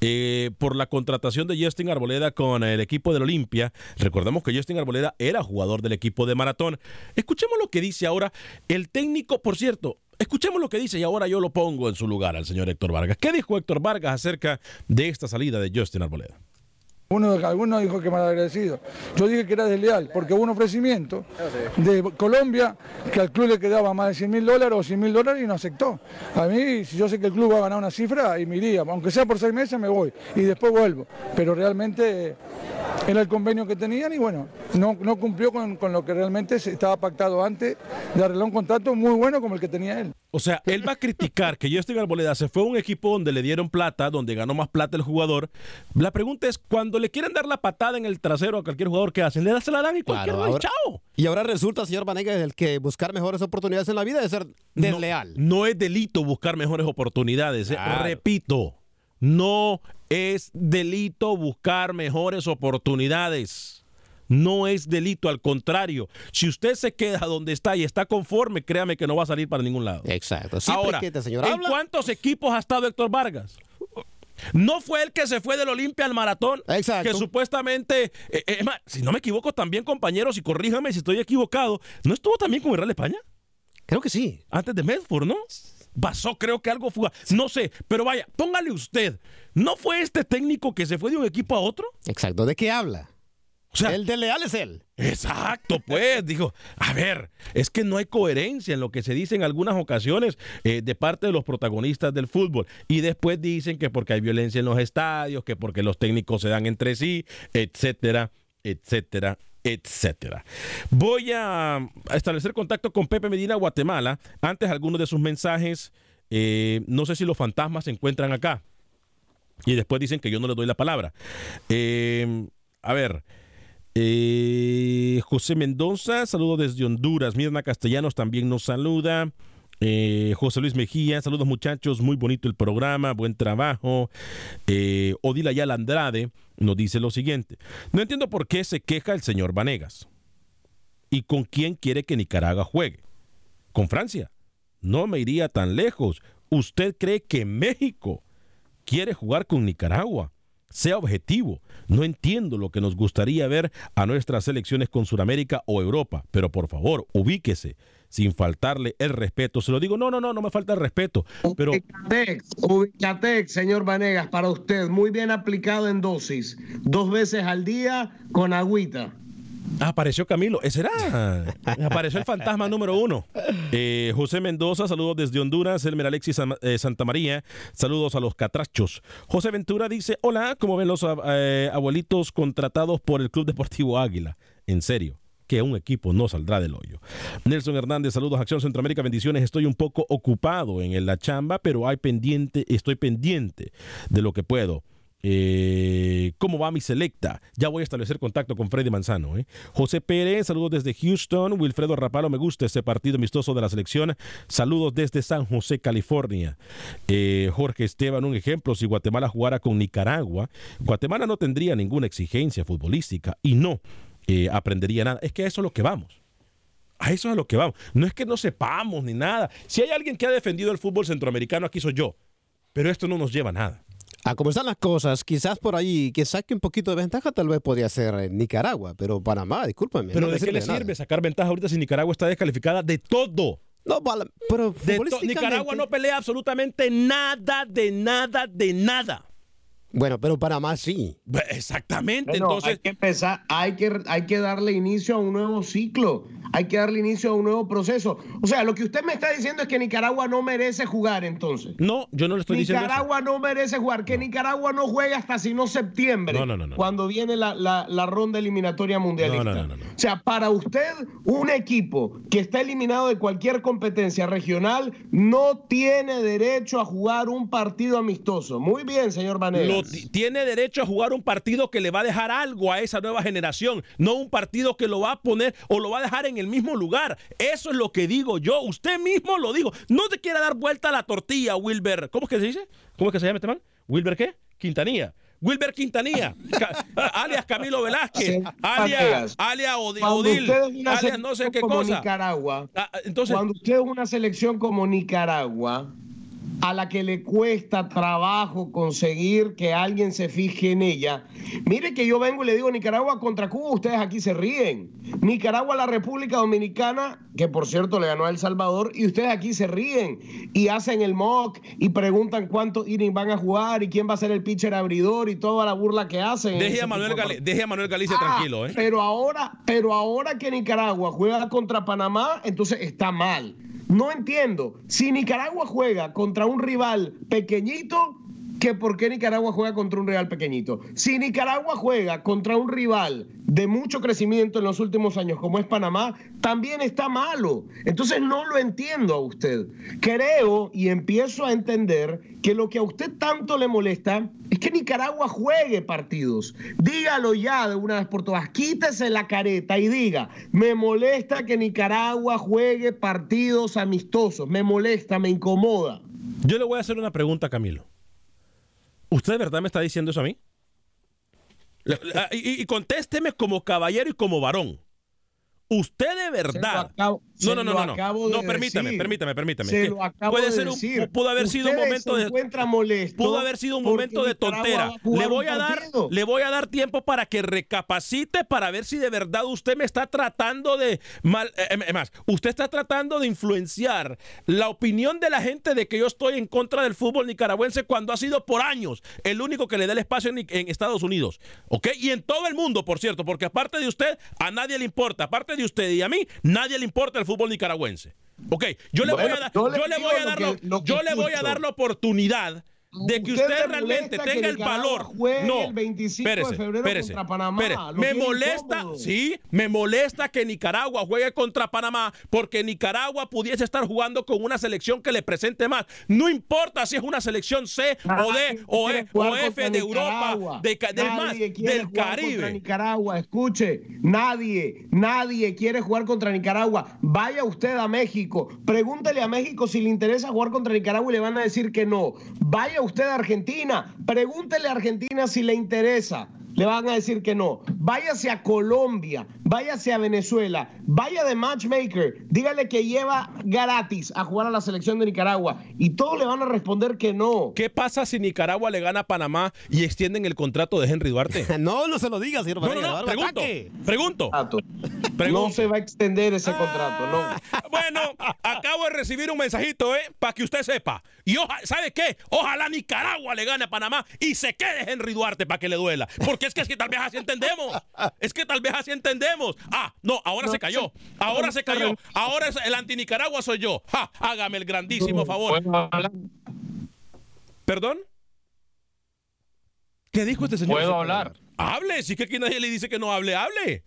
eh, por la contratación de Justin Arboleda con el equipo del Olimpia. Recordemos que Justin Arboleda era jugador del equipo de Maratón. Escuchemos lo que dice ahora el técnico, por cierto. Escuchemos lo que dice y ahora yo lo pongo en su lugar al señor Héctor Vargas. ¿Qué dijo Héctor Vargas acerca de esta salida de Justin Arboleda? Uno, alguno dijo que mal agradecido. Yo dije que era desleal, porque hubo un ofrecimiento de Colombia que al club le quedaba más de 100 mil dólares o 100 mil dólares y no aceptó. A mí, si yo sé que el club va a ganar una cifra, y me iría, aunque sea por seis meses, me voy y después vuelvo. Pero realmente eh, era el convenio que tenían y bueno, no, no cumplió con, con lo que realmente se estaba pactado antes de arreglar un contrato muy bueno como el que tenía él. O sea, él va a criticar que Justin Arboleda se fue a un equipo donde le dieron plata, donde ganó más plata el jugador. La pregunta es, cuando le quieren dar la patada en el trasero a cualquier jugador que hacen, le das la dan y cualquier Claro, y ahora- chao. Y ahora resulta, señor Vanegas, el que buscar mejores oportunidades en la vida es ser desleal. No, no es delito buscar mejores oportunidades. eh. Repito, no es delito buscar mejores oportunidades. No es delito, al contrario. Si usted se queda donde está y está conforme, créame que no va a salir para ningún lado. Exacto. Siempre Ahora, que este señor ¿en habla- cuántos equipos ha estado Héctor Vargas? No fue el que se fue del Olimpia al maratón. Que supuestamente, eh, eh, si no me equivoco también, compañeros, y corríjame si estoy equivocado, ¿no estuvo también con el Real España? Creo que sí. Antes de Medford, ¿no? Pasó, creo que algo fue. No sé, pero vaya, póngale usted. ¿No fue este técnico que se fue de un equipo a otro? Exacto. ¿De qué habla? O sea, el desleal es él. Exacto, pues, dijo, a ver, es que no hay coherencia en lo que se dice en algunas ocasiones eh, de parte de los protagonistas del fútbol. Y después dicen que porque hay violencia en los estadios, que porque los técnicos se dan entre sí, etcétera, etcétera, etcétera. Voy a establecer contacto con Pepe Medina, Guatemala. Antes, algunos de sus mensajes, eh, no sé si los fantasmas se encuentran acá. Y después dicen que yo no le doy la palabra. Eh, a ver. Eh, José Mendoza, saludo desde Honduras. Mirna Castellanos también nos saluda. Eh, José Luis Mejía, saludos muchachos, muy bonito el programa, buen trabajo. Eh, Odila Yala Andrade nos dice lo siguiente: No entiendo por qué se queja el señor Vanegas. ¿Y con quién quiere que Nicaragua juegue? ¿Con Francia? No me iría tan lejos. ¿Usted cree que México quiere jugar con Nicaragua? Sea objetivo. No entiendo lo que nos gustaría ver a nuestras selecciones con Sudamérica o Europa, pero por favor, ubíquese sin faltarle el respeto. Se lo digo, no, no, no, no me falta el respeto. Pero... Ubicatex, Ubicatex, señor Vanegas, para usted, muy bien aplicado en dosis. Dos veces al día con agüita. Ah, apareció Camilo, ese era. Apareció el fantasma número uno. Eh, José Mendoza, saludos desde Honduras. Elmer Alexis eh, Santa María, saludos a los catrachos. José Ventura dice: Hola, ¿cómo ven los eh, abuelitos contratados por el Club Deportivo Águila? En serio que un equipo no saldrá del hoyo. Nelson Hernández, saludos Acción Centroamérica, bendiciones. Estoy un poco ocupado en la chamba, pero hay pendiente, estoy pendiente de lo que puedo. Eh, ¿Cómo va mi selecta? Ya voy a establecer contacto con Freddy Manzano. ¿eh? José Pérez, saludos desde Houston. Wilfredo Rapalo, me gusta ese partido amistoso de la selección. Saludos desde San José, California. Eh, Jorge Esteban, un ejemplo, si Guatemala jugara con Nicaragua, Guatemala no tendría ninguna exigencia futbolística y no aprendería nada. Es que a eso es lo que vamos. A eso es a lo que vamos. No es que no sepamos ni nada. Si hay alguien que ha defendido el fútbol centroamericano, aquí soy yo. Pero esto no nos lleva a nada. A cómo están las cosas, quizás por ahí que saque un poquito de ventaja, tal vez podría ser Nicaragua, pero Panamá, discúlpame. Pero ¿de qué le sirve sacar ventaja ahorita si Nicaragua está descalificada de todo? No, pero Nicaragua no pelea absolutamente nada, de nada, de nada. Bueno, pero Panamá sí. Exactamente. Entonces hay que empezar, hay que, hay que darle inicio a un nuevo ciclo, hay que darle inicio a un nuevo proceso. O sea, lo que usted me está diciendo es que Nicaragua no merece jugar entonces. No, yo no le estoy diciendo. Nicaragua no merece jugar, que Nicaragua no juegue hasta si no septiembre, cuando viene la, la, ronda eliminatoria mundialista. O sea, para usted, un equipo que está eliminado de cualquier competencia regional no tiene derecho a jugar un partido amistoso. Muy bien, señor Tiene derecho a jugar un partido que le va a dejar algo a esa nueva generación, no un partido que lo va a poner o lo va a dejar en el mismo lugar. Eso es lo que digo yo. Usted mismo lo digo. No te quiera dar vuelta a la tortilla, Wilber. ¿Cómo es que se dice? ¿Cómo es que se llama este man? ¿Wilber qué? Quintanilla. Wilber Quintanilla, alias Camilo Velázquez, alias, alias Odil, alias no sé qué cosa. Nicaragua, ah, entonces, cuando usted es una selección como Nicaragua, a la que le cuesta trabajo conseguir que alguien se fije en ella. Mire que yo vengo y le digo Nicaragua contra Cuba, ustedes aquí se ríen. Nicaragua, la República Dominicana, que por cierto le ganó a El Salvador, y ustedes aquí se ríen y hacen el mock y preguntan cuántos innings van a jugar y quién va a ser el pitcher abridor y toda la burla que hacen. Deje a Manuel, Manuel Galicia ah, tranquilo, ¿eh? Pero ahora, pero ahora que Nicaragua juega contra Panamá, entonces está mal. No entiendo. Si Nicaragua juega contra un rival pequeñito, que por qué Nicaragua juega contra un rival pequeñito. Si Nicaragua juega contra un rival de mucho crecimiento en los últimos años, como es Panamá, también está malo. Entonces no lo entiendo a usted. Creo y empiezo a entender que lo que a usted tanto le molesta es que Nicaragua juegue partidos. Dígalo ya de una vez por todas. Quítese la careta y diga, me molesta que Nicaragua juegue partidos amistosos. Me molesta, me incomoda. Yo le voy a hacer una pregunta, Camilo. ¿Usted de verdad me está diciendo eso a mí? Y, y, contésteme como caballero y como varón. Usted de verdad. No, no, no, no, no. No, permítame, permítame, permítame. Se lo acabo puede ser un, pudo haber sido un momento de pudo haber sido un momento de tontera. Le voy a dar le voy a dar tiempo para que recapacite para ver si de verdad usted me está tratando de mal eh, eh, más, usted está tratando de influenciar la opinión de la gente de que yo estoy en contra del fútbol nicaragüense cuando ha sido por años el único que le da el espacio en, en Estados Unidos, ¿ok? Y en todo el mundo, por cierto, porque aparte de usted a nadie le importa, aparte de usted y a mí, nadie le importa el fútbol nicaragüense. Ok, yo le voy a dar, yo le voy a dar, yo le voy a dar la oportunidad de que ¿Usted realmente tenga el valor. No, el 25 de febrero contra Panamá? Me molesta, incómodo. sí, me molesta que Nicaragua juegue contra Panamá porque Nicaragua pudiese estar jugando con una selección que le presente más. No importa si es una selección C o D o E o F de Europa, de, del más, del Caribe. Nicaragua, escuche, nadie, nadie quiere jugar contra Nicaragua. Vaya usted a México, pregúntele a México si le interesa jugar contra Nicaragua y le van a decir que no. Vaya usted a Argentina, pregúntele a Argentina si le interesa. Le van a decir que no. Váyase a Colombia, váyase a Venezuela, vaya de matchmaker, dígale que lleva gratis a jugar a la selección de Nicaragua y todos le van a responder que no. ¿Qué pasa si Nicaragua le gana a Panamá y extienden el contrato de Henry Duarte? no, no se lo digas, señor No, no, no, pregunto, ataque. pregunto. No se va a extender ese contrato, no. Bueno, acabo de recibir un mensajito, ¿eh? Para que usted sepa. Y oja- ¿sabe qué? Ojalá Nicaragua le gane a Panamá y se quede Henry Duarte para que le duela. Porque es que, es que tal vez así entendemos. Es que tal vez así entendemos. Ah, no, ahora No, se cayó. Ahora no, se cayó. Ahora es el anti-Nicaragua soy yo. Ja, hágame el grandísimo favor. ¿Perdón? ¿Qué dijo este señor? ¿Puedo hablar? Hable, si que aquí nadie le dice que no hable, hable.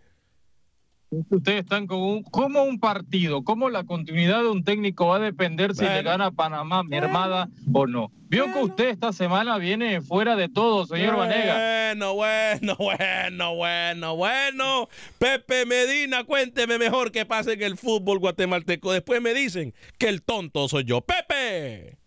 Ustedes están con un, como un partido, cómo la continuidad de un técnico va a depender si le gana a Panamá mermada o no. Vio que usted esta semana viene fuera de todo, señor Vanega. Bueno, bueno, bueno, bueno, bueno. Pepe Medina, cuénteme mejor qué pasa en el fútbol guatemalteco. Después me dicen que el tonto soy yo. Pepe.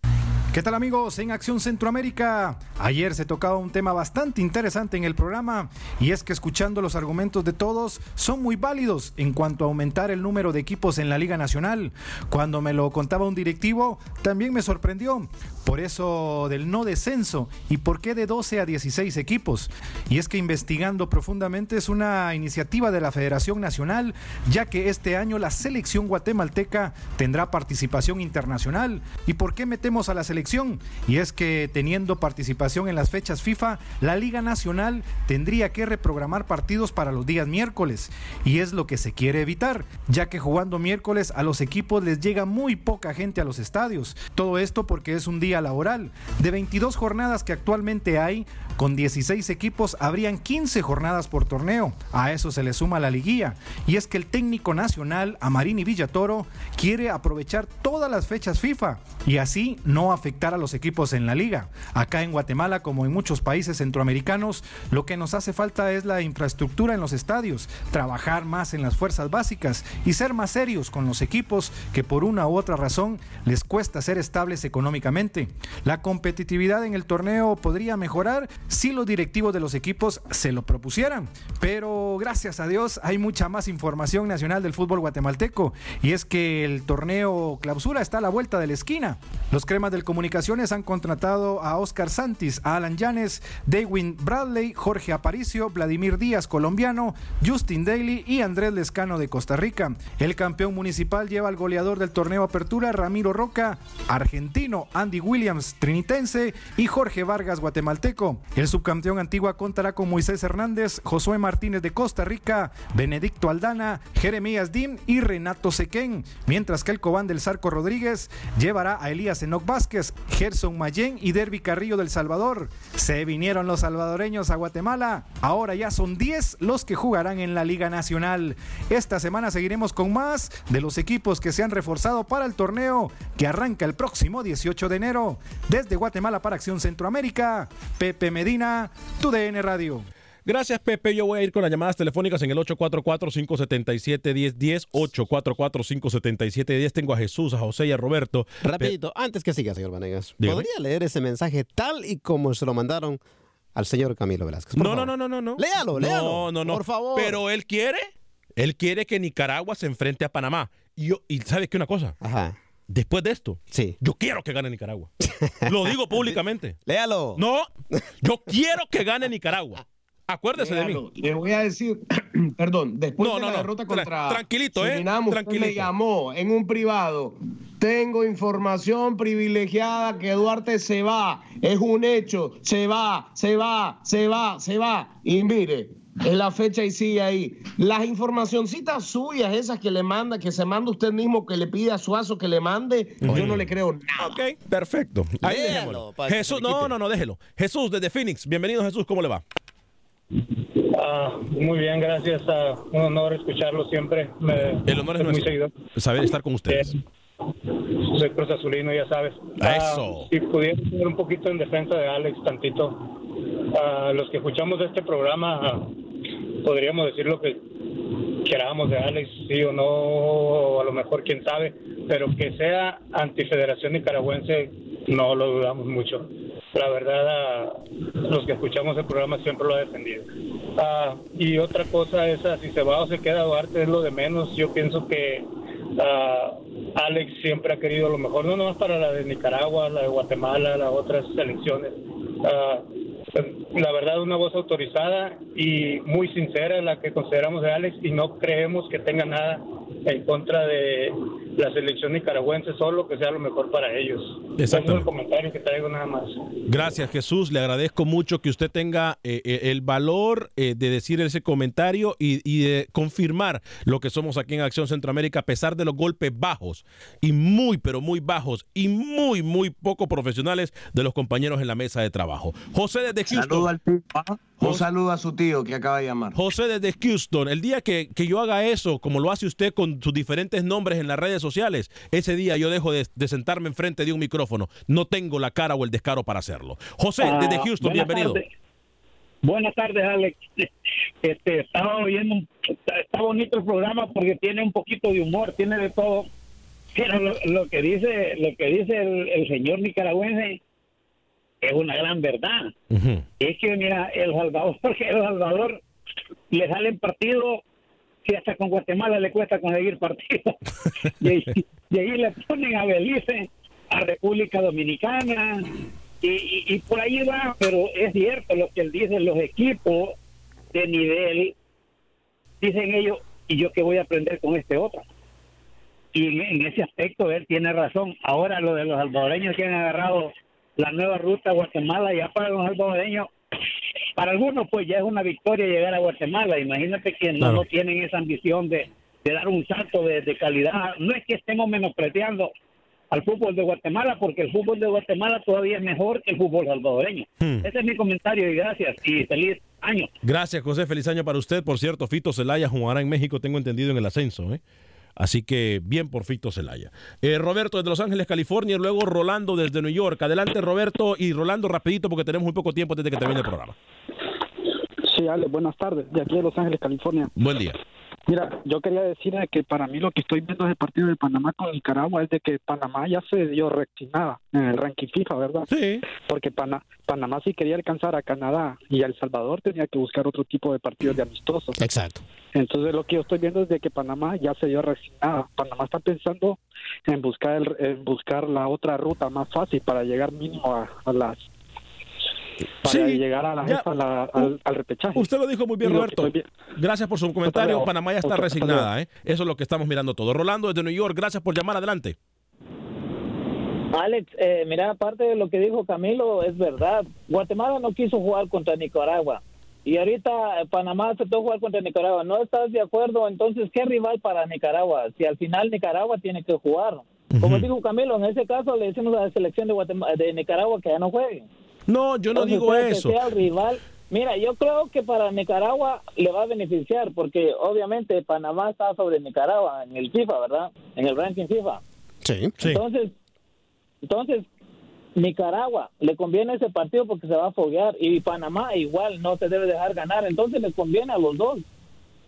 ¿Qué tal amigos? En Acción Centroamérica, ayer se tocaba un tema bastante interesante en el programa y es que escuchando los argumentos de todos son muy válidos en cuanto a aumentar el número de equipos en la Liga Nacional. Cuando me lo contaba un directivo, también me sorprendió. Por eso del no descenso y por qué de 12 a 16 equipos. Y es que investigando profundamente es una iniciativa de la Federación Nacional, ya que este año la selección guatemalteca tendrá participación internacional. ¿Y por qué metemos a la selección? Y es que teniendo participación en las fechas FIFA, la Liga Nacional tendría que reprogramar partidos para los días miércoles. Y es lo que se quiere evitar, ya que jugando miércoles a los equipos les llega muy poca gente a los estadios. Todo esto porque es un día laboral. De 22 jornadas que actualmente hay, con 16 equipos habrían 15 jornadas por torneo. A eso se le suma la liguilla. Y es que el técnico nacional, Amarini Villatoro, quiere aprovechar todas las fechas FIFA y así no afectar a los equipos en la liga. Acá en Guatemala, como en muchos países centroamericanos, lo que nos hace falta es la infraestructura en los estadios, trabajar más en las fuerzas básicas y ser más serios con los equipos que por una u otra razón les cuesta ser estables económicamente. La competitividad en el torneo podría mejorar si los directivos de los equipos se lo propusieran, pero gracias a Dios hay mucha más información nacional del fútbol guatemalteco y es que el torneo clausura está a la vuelta de la esquina. Los cremas del comunicaciones han contratado a Oscar Santis, a Alan Llanes, Dewin Bradley, Jorge Aparicio, Vladimir Díaz colombiano, Justin Daly y Andrés Lescano de Costa Rica. El campeón municipal lleva al goleador del torneo Apertura, Ramiro Roca, argentino, Andy Williams, trinitense y Jorge Vargas, guatemalteco. El subcampeón Antigua contará con Moisés Hernández, Josué Martínez de Costa Rica, Benedicto Aldana, Jeremías Dim y Renato Sequén, mientras que el Cobán del Zarco Rodríguez llevará a Elías Enoc Vázquez, Gerson Mayén y Derby Carrillo del Salvador. Se vinieron los salvadoreños a Guatemala, ahora ya son 10 los que jugarán en la Liga Nacional. Esta semana seguiremos con más de los equipos que se han reforzado para el torneo que arranca el próximo 18 de enero. Desde Guatemala para Acción Centroamérica, Pepe Medina, TUDN Radio. Gracias, Pepe. Yo voy a ir con las llamadas telefónicas en el 844-577-1010. 844-577-10. Tengo a Jesús, a José y a Roberto. Rapidito, antes que siga, señor Vanegas, Dígame. ¿podría leer ese mensaje tal y como se lo mandaron al señor Camilo Velázquez? No, no, no, no, no, no. Léalo, léalo. No, no, no. Por favor. Pero él quiere, él quiere que Nicaragua se enfrente a Panamá. Y, yo, y ¿sabes qué una cosa? Ajá. Después de esto, sí. yo quiero que gane Nicaragua. Lo digo públicamente. Léalo. No, yo quiero que gane Nicaragua. Acuérdese de mí. Le voy a decir, perdón, después No, de no, la no. derrota Tra- contra tranquilito, ¿eh? Surinam, usted me Tranquilito. llamó en un privado. Tengo información privilegiada que Duarte se va. Es un hecho. Se va, se va, se va, se va. Y mire, es la fecha y sigue ahí. Las informacioncitas suyas, esas que le manda, que se manda usted mismo, que le pide a Suazo que le mande, yo no le creo nada. Ok, perfecto. Ahí. Jesús, no, no, no, déjelo. Jesús, desde Phoenix. Bienvenido, Jesús, ¿cómo le va? Ah, muy bien, gracias. Ah, un honor escucharlo siempre. Me, El honor es muy seguidor. Saber estar con ustedes. Soy Cruz Azulino, ya sabes. Ah, Eso. si pudiera poner un poquito en defensa de Alex, tantito. A los que escuchamos este programa, ah, podríamos decir lo que queramos de Alex, sí o no, a lo mejor quién sabe, pero que sea antifederación nicaragüense, no lo dudamos mucho. La verdad, los que escuchamos el programa siempre lo ha defendido. Ah, y otra cosa es, ah, si se va o se queda Duarte, es lo de menos. Yo pienso que ah, Alex siempre ha querido lo mejor, no nomás para la de Nicaragua, la de Guatemala, las otras selecciones. Ah, la verdad, una voz autorizada y muy sincera la que consideramos de Alex y no creemos que tenga nada en contra de la selección nicaragüense, solo que sea lo mejor para ellos. Ese es el comentario que traigo nada más. Gracias, Jesús. Le agradezco mucho que usted tenga eh, eh, el valor eh, de decir ese comentario y, y de confirmar lo que somos aquí en Acción Centroamérica, a pesar de los golpes bajos y muy, pero muy bajos y muy, muy poco profesionales de los compañeros en la mesa de trabajo. José desde Houston. Saludo al Un saludo a su tío que acaba de llamar. José desde Houston, el día que, que yo haga eso, como lo hace usted con sus diferentes nombres en las redes sociales, ese día yo dejo de, de sentarme enfrente de un micrófono. No tengo la cara o el descaro para hacerlo. José, Ah, desde Houston, buenas bienvenido. tardes. Buenas tardes, Alex. Este, estaba oyendo, un- está, está bonito el programa porque tiene un poquito de humor, tiene de todo. Pero lo, lo que dice, lo que dice el, el señor nicaragüense es una gran verdad. Es que mira, el Salvador, el Salvador le salen partidos que hasta con Guatemala le cuesta conseguir partidos. y, ahí, y ahí le ponen a Belice, a República Dominicana, y, y- y por ahí va, pero es cierto lo que él dice, los equipos de nivel, dicen ellos, ¿y yo qué voy a aprender con este otro? Y en, en ese aspecto él tiene razón. Ahora lo de los salvadoreños que han agarrado la nueva ruta a Guatemala, ya para los salvadoreños, para algunos pues ya es una victoria llegar a Guatemala. Imagínate que no, tienen esa ambición de, de dar un salto de, de calidad. No es que estemos menospreciando al fútbol de Guatemala, porque el fútbol de Guatemala todavía es mejor que el fútbol salvadoreño. Hmm. Ese es mi comentario y gracias y feliz año. Gracias, José. Feliz año para usted. Por cierto, Fito Celaya jugará en México, tengo entendido, en el ascenso. ¿eh? Así que bien por Fito Celaya. Eh, Roberto desde Los Ángeles, California, y luego Rolando desde New York. Adelante, Roberto, y Rolando rapidito porque tenemos muy poco tiempo desde que termine el programa. Sí, Ale, buenas tardes, de aquí de Los Ángeles, California. Buen día. Mira, yo quería decir de que para mí lo que estoy viendo del partido de Panamá con Nicaragua es de que Panamá ya se dio reaccionada en el ranking FIFA, ¿verdad? Sí. Porque Pana- Panamá si quería alcanzar a Canadá y a El Salvador tenía que buscar otro tipo de partidos de amistosos. Exacto. Entonces lo que yo estoy viendo es de que Panamá ya se dio reaccionada. Panamá está pensando en buscar el- en buscar la otra ruta más fácil para llegar mínimo a, a las para Sí, llegar a la, ya. a la- al, al repechaje. Usted lo dijo muy bien, Roberto. Gracias por su comentario. luego. Panamá ya está resignada. ¿eh? Eso es lo que estamos mirando todo. Rolando desde New York, gracias por llamar. Adelante. Alex, eh, mira, aparte de lo que dijo Camilo, es verdad. Guatemala no quiso jugar contra Nicaragua. Y ahorita eh, Panamá aceptó jugar contra Nicaragua. ¿No estás de acuerdo? Entonces, ¿qué rival para Nicaragua? Si al final Nicaragua tiene que jugar. Como dijo Camilo, en ese caso le decimos a la selección de, Guatemala, de Nicaragua que ya no juegue. No, yo no Entonces, digo sea que eso. sea el rival. Mira, yo creo que para Nicaragua le va a beneficiar porque obviamente Panamá está sobre Nicaragua en el FIFA, ¿verdad? En el ranking FIFA. Sí, Entonces, entonces Nicaragua le conviene ese partido porque se va a foguear y Panamá igual no se debe dejar ganar, entonces les conviene a los dos.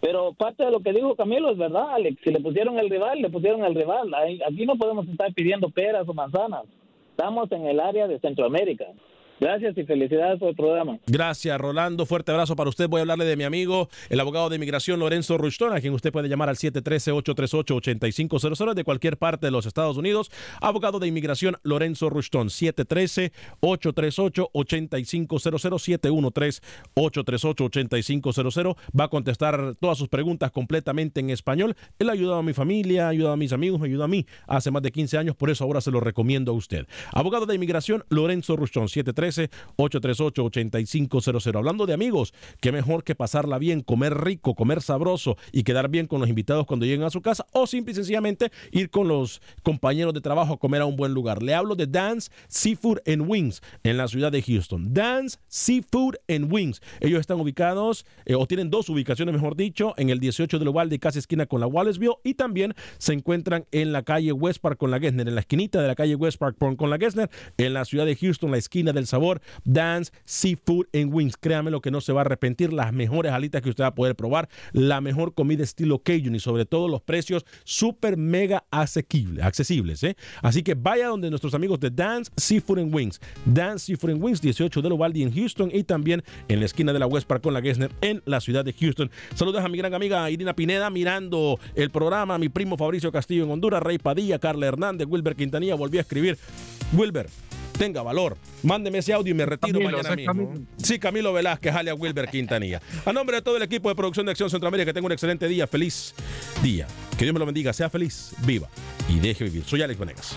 Pero parte de lo que dijo Camilo es verdad, Alex. Si le pusieron el rival, le pusieron el rival. Aquí no podemos estar pidiendo peras o manzanas. Estamos en el área de Centroamérica. Gracias y felicidades por el programa. Gracias, Rolando. Fuerte abrazo para usted. Voy a hablarle de mi amigo, el abogado de inmigración Lorenzo Rushton, a quien usted puede llamar al 713-838-8500 de cualquier parte de los Estados Unidos. Abogado de inmigración Lorenzo Rushton, 713-838-8500, 713-838-8500. Va a contestar todas sus preguntas completamente en español. Él ha ayudado a mi familia, ha ayudado a mis amigos, me ayudó a mí hace más de 15 años, por eso ahora se lo recomiendo a usted. Abogado de inmigración Lorenzo Rushton, 713 713-838-8500. Hablando de amigos, qué mejor que pasarla bien, comer rico, comer sabroso y quedar bien con los invitados cuando lleguen a su casa o simple y sencillamente ir con los compañeros de trabajo a comer a un buen lugar. Le hablo de Dance Seafood and Wings en la ciudad de Houston. Dance Seafood and Wings. Ellos están ubicados eh, o tienen dos ubicaciones, mejor dicho, en el 18 de Uvalde, casi esquina con la Wallaceville y también se encuentran en la calle West Park con la Gessner, en la esquinita de la calle West Park con la Gessner, en la ciudad de Houston, la esquina del sabor, Dance Seafood and Wings. Créame lo que no se va a arrepentir, las mejores alitas que usted va a poder probar, la mejor comida estilo Cajun y sobre todo los precios súper mega accesibles. ¿eh? Así que vaya donde nuestros amigos de Dance Seafood and Wings, Dance Seafood and Wings, 18 de Uvalde en Houston y también en la esquina de la West Park con la Gessner en la ciudad de Houston. Saludos a mi gran amiga Irina Pineda mirando el programa, mi primo Fabricio Castillo en Honduras, Rey Padilla, Carla Hernández, Wilber Quintanilla, volví a escribir. Wilber, tenga valor. Mándeme ese audio y me retiro Camilo, mañana ¿es mismo. Camilo? Sí, Camilo Velázquez, a Wilber Quintanilla. A nombre de todo el equipo de producción de Acción Centroamérica, que tenga un excelente día, feliz día. Que Dios me lo bendiga, sea feliz, viva y deje vivir. Soy Alex Vanegas.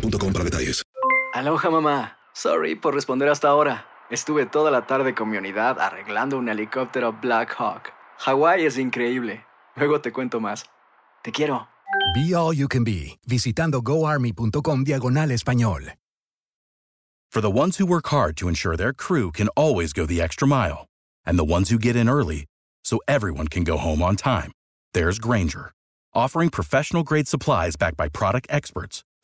boostmobile.com para detalles. Aloha mamá. Sorry por responder hasta ahora. Estuve toda la tarde con mi unidad arreglando un helicóptero Black Hawk. Hawái es increíble. Luego te cuento más. Te quiero. Be All You Can Be, visitando goarmy.com diagonal español. For the ones who work hard to ensure their crew can always go the extra mile, and the ones who get in early so everyone can go home on time, there's Granger, offering professional grade supplies backed by product experts